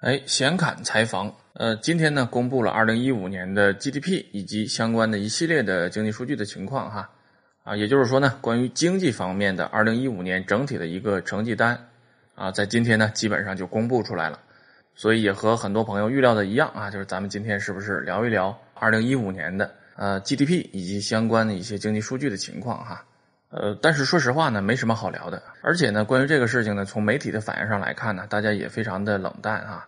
哎，闲侃采访，呃，今天呢，公布了二零一五年的 GDP 以及相关的一系列的经济数据的情况哈，啊，也就是说呢，关于经济方面的二零一五年整体的一个成绩单，啊，在今天呢，基本上就公布出来了，所以也和很多朋友预料的一样啊，就是咱们今天是不是聊一聊二零一五年的呃 GDP 以及相关的一些经济数据的情况哈，呃，但是说实话呢，没什么好聊的，而且呢，关于这个事情呢，从媒体的反应上来看呢，大家也非常的冷淡啊。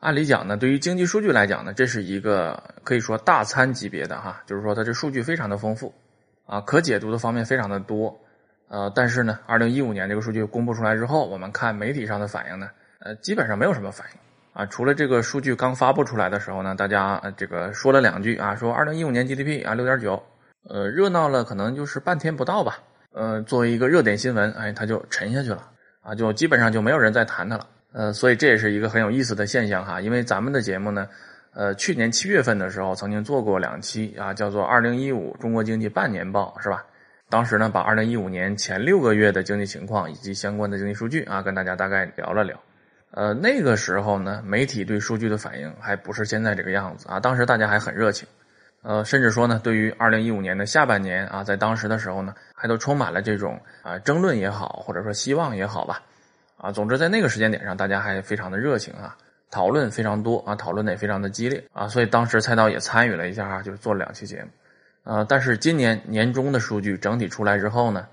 按理讲呢，对于经济数据来讲呢，这是一个可以说大餐级别的哈，就是说它这数据非常的丰富，啊，可解读的方面非常的多，呃，但是呢，二零一五年这个数据公布出来之后，我们看媒体上的反应呢，呃，基本上没有什么反应，啊，除了这个数据刚发布出来的时候呢，大家这个说了两句啊，说二零一五年 GDP 啊六点九，呃，热闹了可能就是半天不到吧，呃，作为一个热点新闻，哎，它就沉下去了，啊，就基本上就没有人再谈它了。呃，所以这也是一个很有意思的现象哈，因为咱们的节目呢，呃，去年七月份的时候曾经做过两期啊，叫做《二零一五中国经济半年报》，是吧？当时呢，把二零一五年前六个月的经济情况以及相关的经济数据啊，跟大家大概聊了聊。呃，那个时候呢，媒体对数据的反应还不是现在这个样子啊，当时大家还很热情，呃，甚至说呢，对于二零一五年的下半年啊，在当时的时候呢，还都充满了这种啊争论也好，或者说希望也好吧。啊，总之在那个时间点上，大家还非常的热情啊，讨论非常多啊，讨论的也非常的激烈啊，所以当时蔡导也参与了一下啊，就是做了两期节目，呃，但是今年年中的数据整体出来之后呢，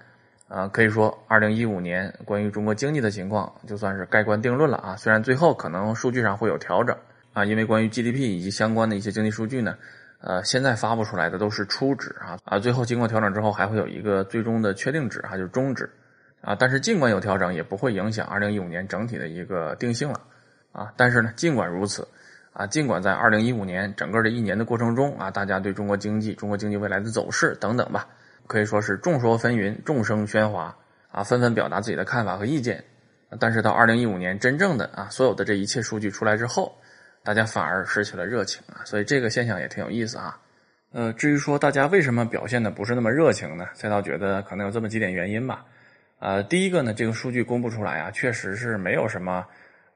啊，可以说二零一五年关于中国经济的情况就算是盖棺定论了啊，虽然最后可能数据上会有调整啊，因为关于 GDP 以及相关的一些经济数据呢，呃，现在发布出来的都是初值啊，啊，最后经过调整之后还会有一个最终的确定值啊，就是终值。啊，但是尽管有调整，也不会影响二零一五年整体的一个定性了，啊，但是呢，尽管如此，啊，尽管在二零一五年整个这一年的过程中，啊，大家对中国经济、中国经济未来的走势等等吧，可以说是众说纷纭、众声喧哗，啊，纷纷表达自己的看法和意见，但是到二零一五年真正的啊，所有的这一切数据出来之后，大家反而失去了热情啊，所以这个现象也挺有意思啊，呃，至于说大家为什么表现的不是那么热情呢？赛道觉得可能有这么几点原因吧。呃，第一个呢，这个数据公布出来啊，确实是没有什么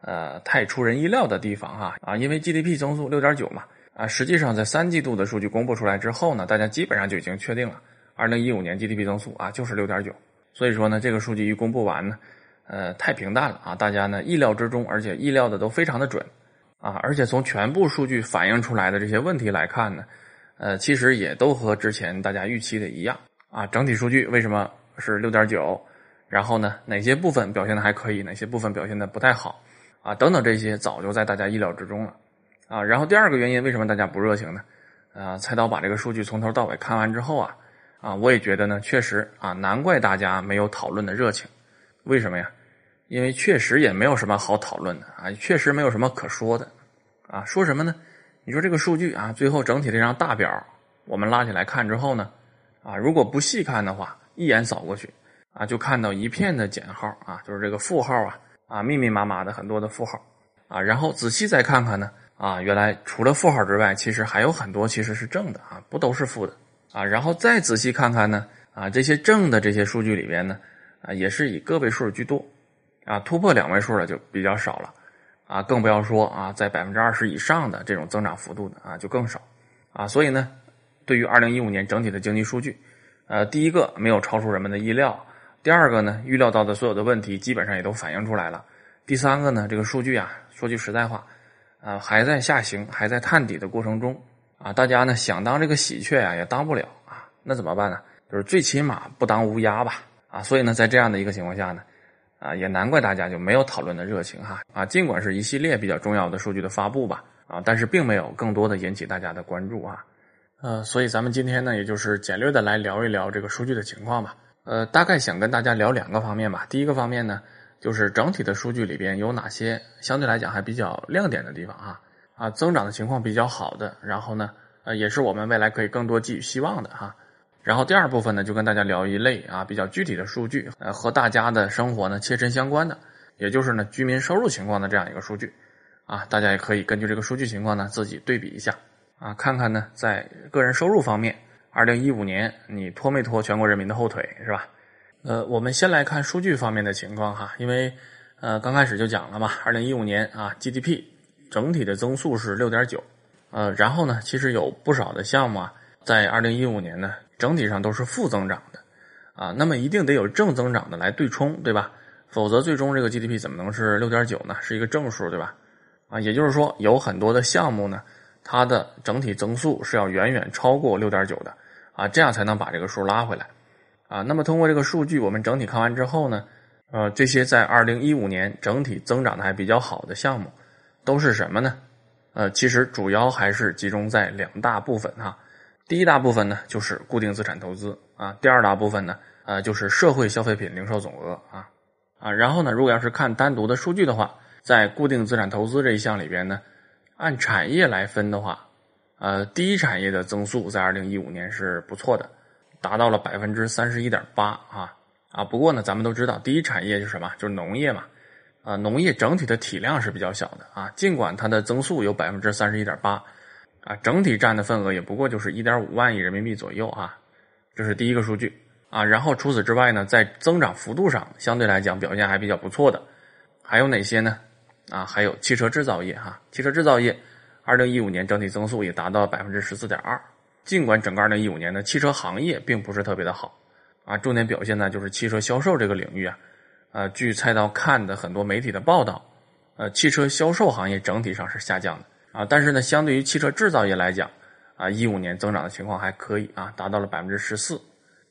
呃太出人意料的地方哈啊，因为 GDP 增速六点九嘛啊，实际上在三季度的数据公布出来之后呢，大家基本上就已经确定了，二零一五年 GDP 增速啊就是六点九，所以说呢，这个数据一公布完呢，呃，太平淡了啊，大家呢意料之中，而且意料的都非常的准啊，而且从全部数据反映出来的这些问题来看呢，呃，其实也都和之前大家预期的一样啊，整体数据为什么是六点九？然后呢，哪些部分表现的还可以，哪些部分表现的不太好，啊，等等这些早就在大家意料之中了，啊，然后第二个原因，为什么大家不热情呢？啊，菜刀把这个数据从头到尾看完之后啊，啊，我也觉得呢，确实啊，难怪大家没有讨论的热情，为什么呀？因为确实也没有什么好讨论的啊，确实没有什么可说的，啊，说什么呢？你说这个数据啊，最后整体这张大表我们拉起来看之后呢，啊，如果不细看的话，一眼扫过去。啊，就看到一片的减号啊，就是这个负号啊，啊，密密麻麻的很多的负号啊，然后仔细再看看呢，啊，原来除了负号之外，其实还有很多其实是正的啊，不都是负的啊，然后再仔细看看呢，啊，这些正的这些数据里边呢，啊，也是以个位数居多，啊，突破两位数的就比较少了，啊，更不要说啊，在百分之二十以上的这种增长幅度的啊，就更少，啊，所以呢，对于二零一五年整体的经济数据，呃，第一个没有超出人们的意料。第二个呢，预料到的所有的问题基本上也都反映出来了。第三个呢，这个数据啊，说句实在话，啊，还在下行，还在探底的过程中啊。大家呢想当这个喜鹊啊，也当不了啊。那怎么办呢？就是最起码不当乌鸦吧啊。所以呢，在这样的一个情况下呢，啊，也难怪大家就没有讨论的热情哈啊。尽管是一系列比较重要的数据的发布吧啊，但是并没有更多的引起大家的关注啊。呃，所以咱们今天呢，也就是简略的来聊一聊这个数据的情况吧。呃，大概想跟大家聊两个方面吧。第一个方面呢，就是整体的数据里边有哪些相对来讲还比较亮点的地方啊啊，增长的情况比较好的，然后呢，呃，也是我们未来可以更多寄予希望的哈。然后第二部分呢，就跟大家聊一类啊比较具体的数据，呃，和大家的生活呢切身相关的，也就是呢居民收入情况的这样一个数据啊，大家也可以根据这个数据情况呢自己对比一下啊，看看呢在个人收入方面。二零一五年，你拖没拖全国人民的后腿是吧？呃，我们先来看数据方面的情况哈，因为呃刚开始就讲了嘛，二零一五年啊 GDP 整体的增速是六点九，呃，然后呢，其实有不少的项目啊，在二零一五年呢，整体上都是负增长的，啊，那么一定得有正增长的来对冲，对吧？否则最终这个 GDP 怎么能是六点九呢？是一个正数，对吧？啊，也就是说，有很多的项目呢，它的整体增速是要远远超过六点九的，啊，这样才能把这个数拉回来，啊，那么通过这个数据，我们整体看完之后呢？呃，这些在二零一五年整体增长的还比较好的项目，都是什么呢？呃，其实主要还是集中在两大部分哈。第一大部分呢，就是固定资产投资啊；第二大部分呢，呃，就是社会消费品零售总额啊啊。然后呢，如果要是看单独的数据的话，在固定资产投资这一项里边呢，按产业来分的话，呃，第一产业的增速在二零一五年是不错的，达到了百分之三十一点八啊。啊，不过呢，咱们都知道，第一产业是什么？就是农业嘛。啊，农业整体的体量是比较小的啊，尽管它的增速有百分之三十一点八，啊，整体占的份额也不过就是一点五万亿人民币左右啊。这是第一个数据啊。然后除此之外呢，在增长幅度上相对来讲表现还比较不错的，还有哪些呢？啊，还有汽车制造业哈，汽车制造业，二零一五年整体增速也达到百分之十四点二。尽管整个二零一五年的，汽车行业并不是特别的好。啊，重点表现呢就是汽车销售这个领域啊，呃，据菜刀看的很多媒体的报道，呃，汽车销售行业整体上是下降的啊，但是呢，相对于汽车制造业来讲，啊，一五年增长的情况还可以啊，达到了百分之十四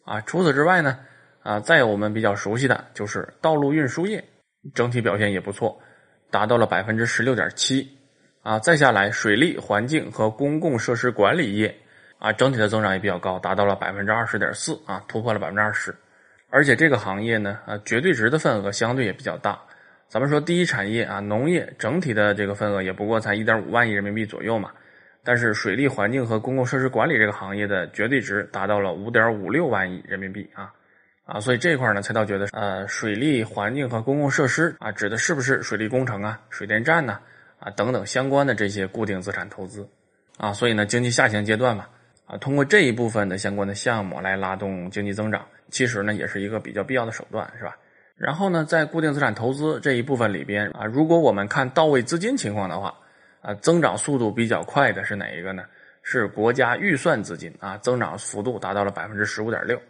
啊。除此之外呢，啊，再有我们比较熟悉的就是道路运输业，整体表现也不错，达到了百分之十六点七啊。再下来，水利环境和公共设施管理业。啊，整体的增长也比较高，达到了百分之二十点四啊，突破了百分之二十。而且这个行业呢，啊，绝对值的份额相对也比较大。咱们说第一产业啊，农业整体的这个份额也不过才一点五万亿人民币左右嘛。但是水利环境和公共设施管理这个行业的绝对值达到了五点五六万亿人民币啊啊，所以这块呢，才倒觉得呃，水利环境和公共设施啊，指的是不是水利工程啊、水电站呢啊等等相关的这些固定资产投资啊？所以呢，经济下行阶段嘛。啊，通过这一部分的相关的项目来拉动经济增长，其实呢也是一个比较必要的手段，是吧？然后呢，在固定资产投资这一部分里边啊，如果我们看到位资金情况的话，啊，增长速度比较快的是哪一个呢？是国家预算资金啊，增长幅度达到了百分之十五点六，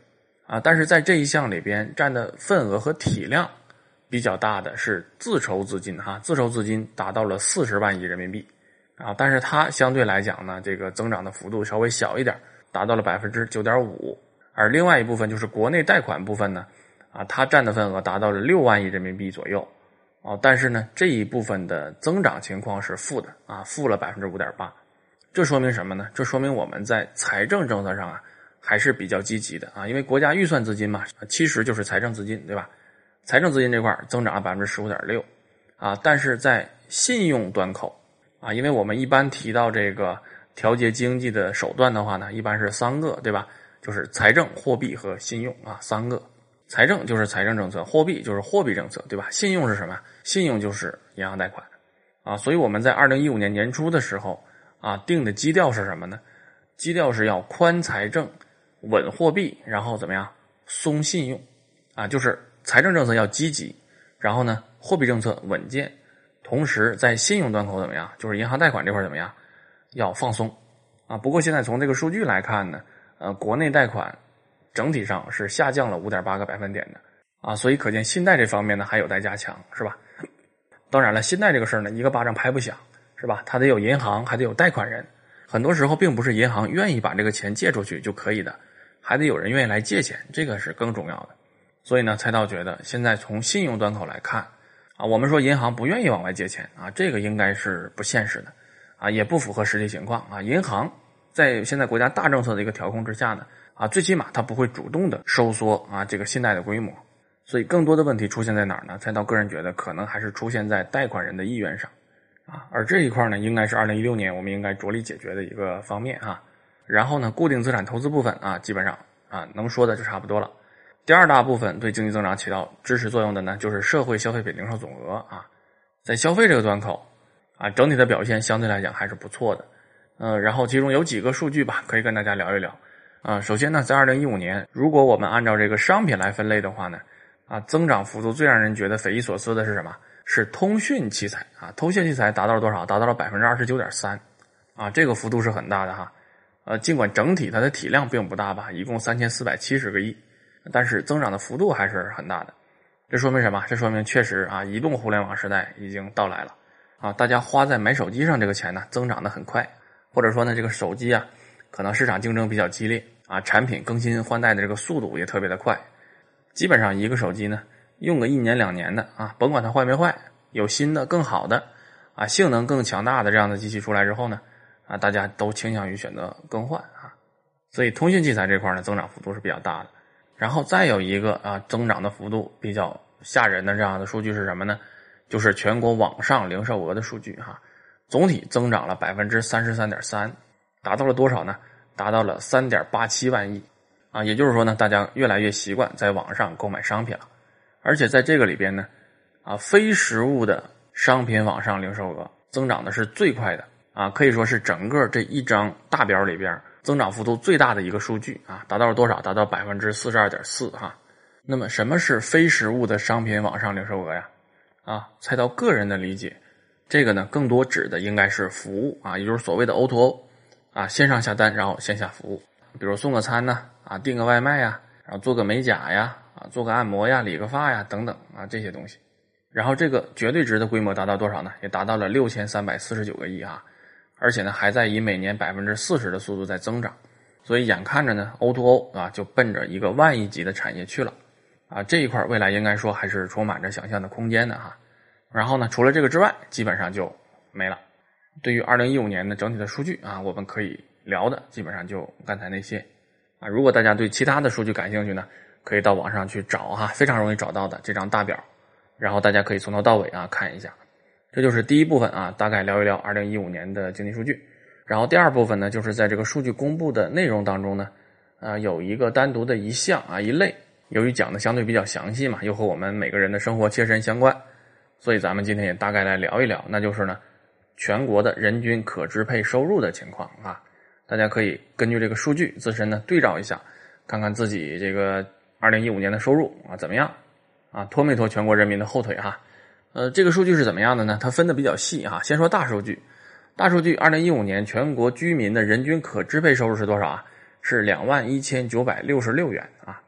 啊，但是在这一项里边占的份额和体量比较大的是自筹资金哈，自筹资金达到了四十万亿人民币。啊，但是它相对来讲呢，这个增长的幅度稍微小一点，达到了百分之九点五。而另外一部分就是国内贷款部分呢，啊，它占的份额达到了六万亿人民币左右。啊，但是呢，这一部分的增长情况是负的，啊，负了百分之五点八。这说明什么呢？这说明我们在财政政策上啊，还是比较积极的啊，因为国家预算资金嘛，其实就是财政资金，对吧？财政资金这块增长了百分之十五点六，啊，但是在信用端口。啊，因为我们一般提到这个调节经济的手段的话呢，一般是三个，对吧？就是财政、货币和信用啊，三个。财政就是财政政策，货币就是货币政策，对吧？信用是什么？信用就是银行贷款啊。所以我们在二零一五年年初的时候啊，定的基调是什么呢？基调是要宽财政、稳货币，然后怎么样？松信用啊，就是财政政策要积极，然后呢，货币政策稳健。同时，在信用端口怎么样？就是银行贷款这块怎么样？要放松啊！不过现在从这个数据来看呢，呃，国内贷款整体上是下降了五点八个百分点的啊，所以可见信贷这方面呢还有待加强，是吧？当然了，信贷这个事儿呢，一个巴掌拍不响，是吧？它得有银行，还得有贷款人，很多时候并不是银行愿意把这个钱借出去就可以的，还得有人愿意来借钱，这个是更重要的。所以呢，蔡道觉得现在从信用端口来看。啊，我们说银行不愿意往外借钱啊，这个应该是不现实的，啊，也不符合实际情况啊。银行在现在国家大政策的一个调控之下呢，啊，最起码它不会主动的收缩啊这个信贷的规模，所以更多的问题出现在哪儿呢？蔡道个人觉得可能还是出现在贷款人的意愿上，啊，而这一块呢，应该是二零一六年我们应该着力解决的一个方面啊。然后呢，固定资产投资部分啊，基本上啊能说的就差不多了。第二大部分对经济增长起到支持作用的呢，就是社会消费品零售总额啊，在消费这个端口啊，整体的表现相对来讲还是不错的。呃，然后其中有几个数据吧，可以跟大家聊一聊。啊，首先呢，在二零一五年，如果我们按照这个商品来分类的话呢，啊，增长幅度最让人觉得匪夷所思的是什么？是通讯器材啊，通讯器材达到了多少？达到了百分之二十九点三，啊，这个幅度是很大的哈。呃，尽管整体它的体量并不大吧，一共三千四百七十个亿，但是增长的幅度还是很大的。这说明什么？这说明确实啊，移动互联网时代已经到来了啊！大家花在买手机上这个钱呢，增长的很快，或者说呢，这个手机啊，可能市场竞争比较激烈啊，产品更新换代的这个速度也特别的快。基本上一个手机呢，用个一年两年的啊，甭管它坏没坏，有新的更好的啊，性能更强大的这样的机器出来之后呢，啊，大家都倾向于选择更换啊。所以通信器材这块呢，增长幅度是比较大的。然后再有一个啊，增长的幅度比较吓人的这样的数据是什么呢？就是全国网上零售额的数据哈，总体增长了百分之三十三点三，达到了多少呢？达到了三点八七万亿啊，也就是说呢，大家越来越习惯在网上购买商品了，而且在这个里边呢，啊，非实物的商品网上零售额增长的是最快的啊，可以说是整个这一张大表里边。增长幅度最大的一个数据啊，达到了多少？达到百分之四十二点四哈。那么什么是非实物的商品网上零售额呀？啊，猜到个人的理解，这个呢更多指的应该是服务啊，也就是所谓的 O2O 啊，线上下单然后线下服务，比如送个餐呢啊，订个外卖呀，然后做个美甲呀啊，做个按摩呀，理个发呀等等啊这些东西。然后这个绝对值的规模达到多少呢？也达到了六千三百四十九个亿啊。而且呢，还在以每年百分之四十的速度在增长，所以眼看着呢，O2O 啊就奔着一个万亿级的产业去了，啊这一块未来应该说还是充满着想象的空间的哈。然后呢，除了这个之外，基本上就没了。对于二零一五年的整体的数据啊，我们可以聊的基本上就刚才那些啊。如果大家对其他的数据感兴趣呢，可以到网上去找哈，非常容易找到的这张大表，然后大家可以从头到尾啊看一下。这就是第一部分啊，大概聊一聊二零一五年的经济数据。然后第二部分呢，就是在这个数据公布的内容当中呢，啊，有一个单独的一项啊一类，由于讲的相对比较详细嘛，又和我们每个人的生活切身相关，所以咱们今天也大概来聊一聊，那就是呢，全国的人均可支配收入的情况啊，大家可以根据这个数据自身呢对照一下，看看自己这个二零一五年的收入啊怎么样啊，拖没拖全国人民的后腿哈。呃，这个数据是怎么样的呢？它分的比较细啊。先说大数据，大数据，二零一五年全国居民的人均可支配收入是多少啊？是两万一千九百六十六元啊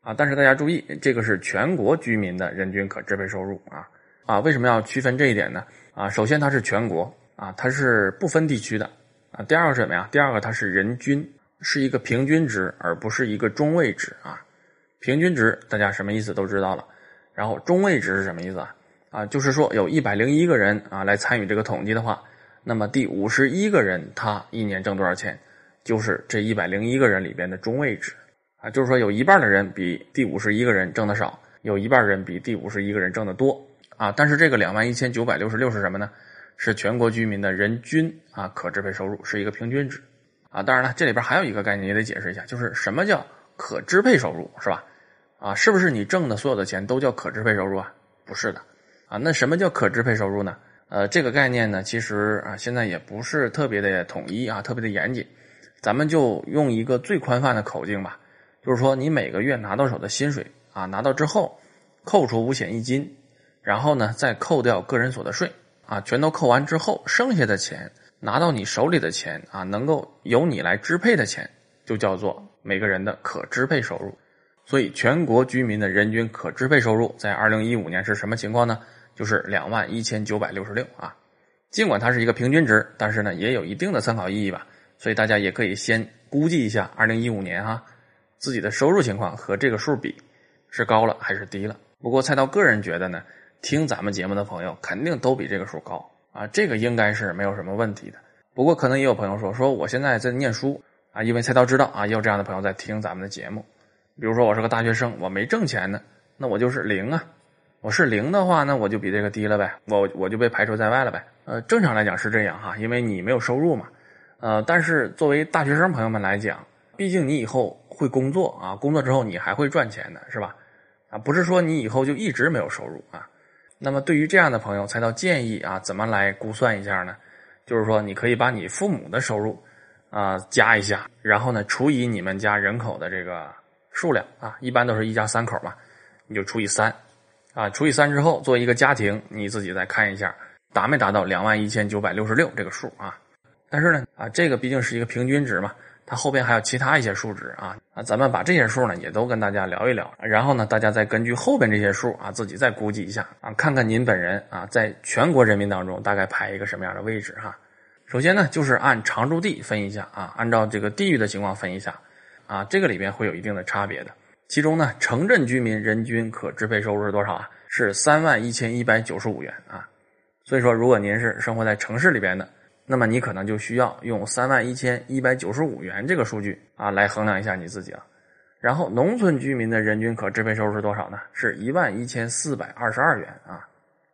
啊！但是大家注意，这个是全国居民的人均可支配收入啊啊！为什么要区分这一点呢？啊，首先它是全国啊，它是不分地区的啊。第二个是什么呀？第二个它是人均，是一个平均值，而不是一个中位值啊。平均值大家什么意思都知道了，然后中位值是什么意思啊？啊，就是说有一百零一个人啊来参与这个统计的话，那么第五十一个人他一年挣多少钱，就是这一百零一个人里边的中位值啊，就是说有一半的人比第五十一个人挣的少，有一半人比第五十一个人挣的多啊。但是这个两万一千九百六十六是什么呢？是全国居民的人均啊可支配收入，是一个平均值啊。当然了，这里边还有一个概念也得解释一下，就是什么叫可支配收入，是吧？啊，是不是你挣的所有的钱都叫可支配收入啊？不是的。啊，那什么叫可支配收入呢？呃，这个概念呢，其实啊，现在也不是特别的统一啊，特别的严谨。咱们就用一个最宽泛的口径吧，就是说，你每个月拿到手的薪水啊，拿到之后，扣除五险一金，然后呢，再扣掉个人所得税啊，全都扣完之后，剩下的钱拿到你手里的钱啊，能够由你来支配的钱，就叫做每个人的可支配收入。所以，全国居民的人均可支配收入在二零一五年是什么情况呢？就是两万一千九百六十六啊，尽管它是一个平均值，但是呢也有一定的参考意义吧。所以大家也可以先估计一下，二零一五年哈自己的收入情况和这个数比是高了还是低了。不过菜刀个人觉得呢，听咱们节目的朋友肯定都比这个数高啊，这个应该是没有什么问题的。不过可能也有朋友说，说我现在在念书啊，因为菜刀知道啊，也有这样的朋友在听咱们的节目。比如说我是个大学生，我没挣钱呢，那我就是零啊。我是零的话，那我就比这个低了呗，我我就被排除在外了呗。呃，正常来讲是这样哈，因为你没有收入嘛。呃，但是作为大学生朋友们来讲，毕竟你以后会工作啊，工作之后你还会赚钱的，是吧？啊，不是说你以后就一直没有收入啊。那么对于这样的朋友，才到建议啊，怎么来估算一下呢？就是说，你可以把你父母的收入啊加一下，然后呢除以你们家人口的这个数量啊，一般都是一家三口嘛，你就除以三。啊，除以三之后作为一个家庭，你自己再看一下达没达到两万一千九百六十六这个数啊？但是呢，啊，这个毕竟是一个平均值嘛，它后边还有其他一些数值啊啊，咱们把这些数呢也都跟大家聊一聊，然后呢，大家再根据后边这些数啊自己再估计一下啊，看看您本人啊在全国人民当中大概排一个什么样的位置哈。首先呢，就是按常住地分一下啊，按照这个地域的情况分一下啊，这个里边会有一定的差别的。其中呢，城镇居民人均可支配收入是多少啊？是三万一千一百九十五元啊。所以说，如果您是生活在城市里边的，那么你可能就需要用三万一千一百九十五元这个数据啊来衡量一下你自己了。然后，农村居民的人均可支配收入是多少呢？是一万一千四百二十二元啊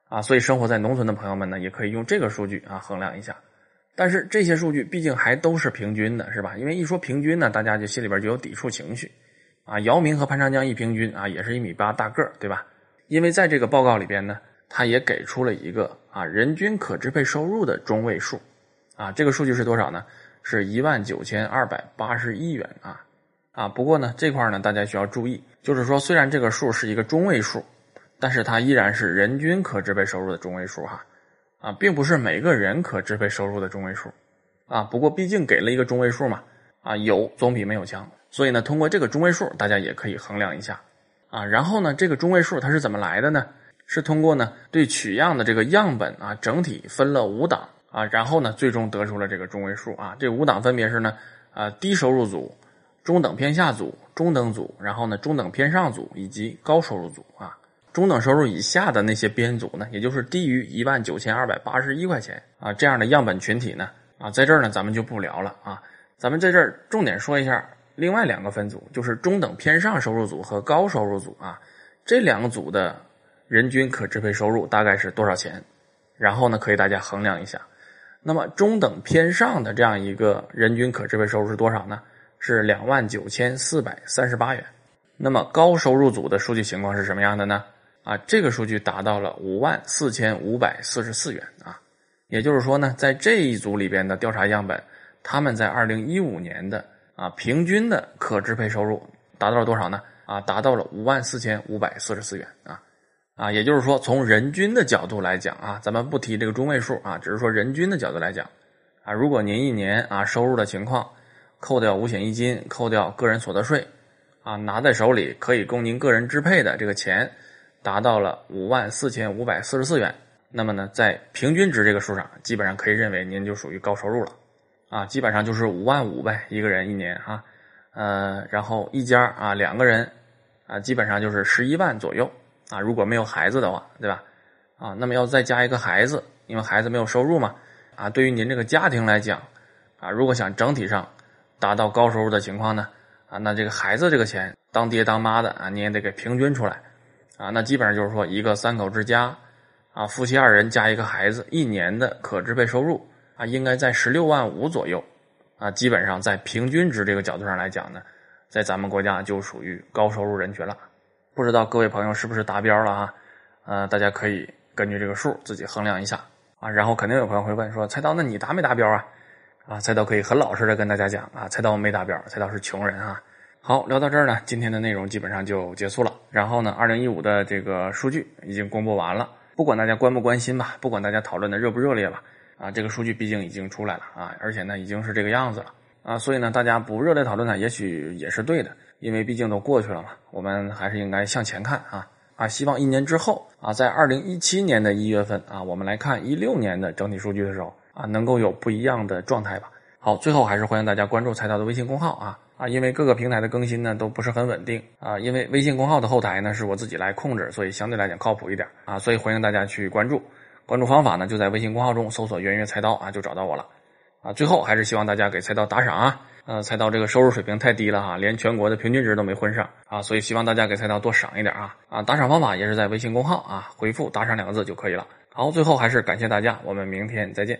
啊。所以，生活在农村的朋友们呢，也可以用这个数据啊衡量一下。但是这些数据毕竟还都是平均的，是吧？因为一说平均呢，大家就心里边就有抵触情绪。啊，姚明和潘长江一平均啊，也是一米八大个儿，对吧？因为在这个报告里边呢，他也给出了一个啊人均可支配收入的中位数，啊，这个数据是多少呢？是一万九千二百八十一元啊啊！不过呢，这块呢大家需要注意，就是说虽然这个数是一个中位数，但是它依然是人均可支配收入的中位数哈啊，并不是每个人可支配收入的中位数啊。不过毕竟给了一个中位数嘛，啊，有总比没有强。所以呢，通过这个中位数，大家也可以衡量一下，啊，然后呢，这个中位数它是怎么来的呢？是通过呢对取样的这个样本啊，整体分了五档啊，然后呢，最终得出了这个中位数啊。这五档分别是呢，啊，低收入组、中等偏下组、中等组，然后呢，中等偏上组以及高收入组啊。中等收入以下的那些编组呢，也就是低于一万九千二百八十一块钱啊这样的样本群体呢，啊，在这儿呢咱们就不聊了啊，咱们在这儿重点说一下。另外两个分组就是中等偏上收入组和高收入组啊，这两个组的人均可支配收入大概是多少钱？然后呢，可以大家衡量一下。那么中等偏上的这样一个人均可支配收入是多少呢？是两万九千四百三十八元。那么高收入组的数据情况是什么样的呢？啊，这个数据达到了五万四千五百四十四元啊。也就是说呢，在这一组里边的调查样本，他们在二零一五年的。啊，平均的可支配收入达到了多少呢？啊，达到了五万四千五百四十四元啊，啊，也就是说，从人均的角度来讲啊，咱们不提这个中位数啊，只是说人均的角度来讲啊，如果您一年啊收入的情况，扣掉五险一金，扣掉个人所得税，啊，拿在手里可以供您个人支配的这个钱，达到了五万四千五百四十四元，那么呢，在平均值这个数上，基本上可以认为您就属于高收入了。啊，基本上就是五万五呗，一个人一年哈，呃，然后一家啊两个人啊，基本上就是十一万左右啊，如果没有孩子的话，对吧？啊，那么要再加一个孩子，因为孩子没有收入嘛，啊，对于您这个家庭来讲，啊，如果想整体上达到高收入的情况呢，啊，那这个孩子这个钱当爹当妈的啊，你也得给平均出来，啊，那基本上就是说一个三口之家，啊，夫妻二人加一个孩子，一年的可支配收入。啊，应该在十六万五左右，啊，基本上在平均值这个角度上来讲呢，在咱们国家就属于高收入人群了。不知道各位朋友是不是达标了啊？呃，大家可以根据这个数自己衡量一下啊。然后肯定有朋友会问说，菜刀，那你达没达标啊？啊，菜刀可以很老实的跟大家讲啊，菜刀没达标，菜刀是穷人啊。好，聊到这儿呢，今天的内容基本上就结束了。然后呢，二零一五的这个数据已经公布完了，不管大家关不关心吧，不管大家讨论的热不热烈吧。啊，这个数据毕竟已经出来了啊，而且呢，已经是这个样子了啊，所以呢，大家不热烈讨论呢，也许也是对的，因为毕竟都过去了嘛，我们还是应该向前看啊啊，希望一年之后啊，在二零一七年的一月份啊，我们来看一六年的整体数据的时候啊，能够有不一样的状态吧。好，最后还是欢迎大家关注财道的微信公号啊啊，因为各个平台的更新呢都不是很稳定啊，因为微信公号的后台呢是我自己来控制，所以相对来讲靠谱一点啊，所以欢迎大家去关注。关注方法呢，就在微信公号中搜索“圆圆菜刀”啊，就找到我了。啊，最后还是希望大家给菜刀打赏啊。呃，菜刀这个收入水平太低了哈，连全国的平均值都没混上啊，所以希望大家给菜刀多赏一点啊。啊，打赏方法也是在微信公号啊，回复“打赏”两个字就可以了。好，最后还是感谢大家，我们明天再见。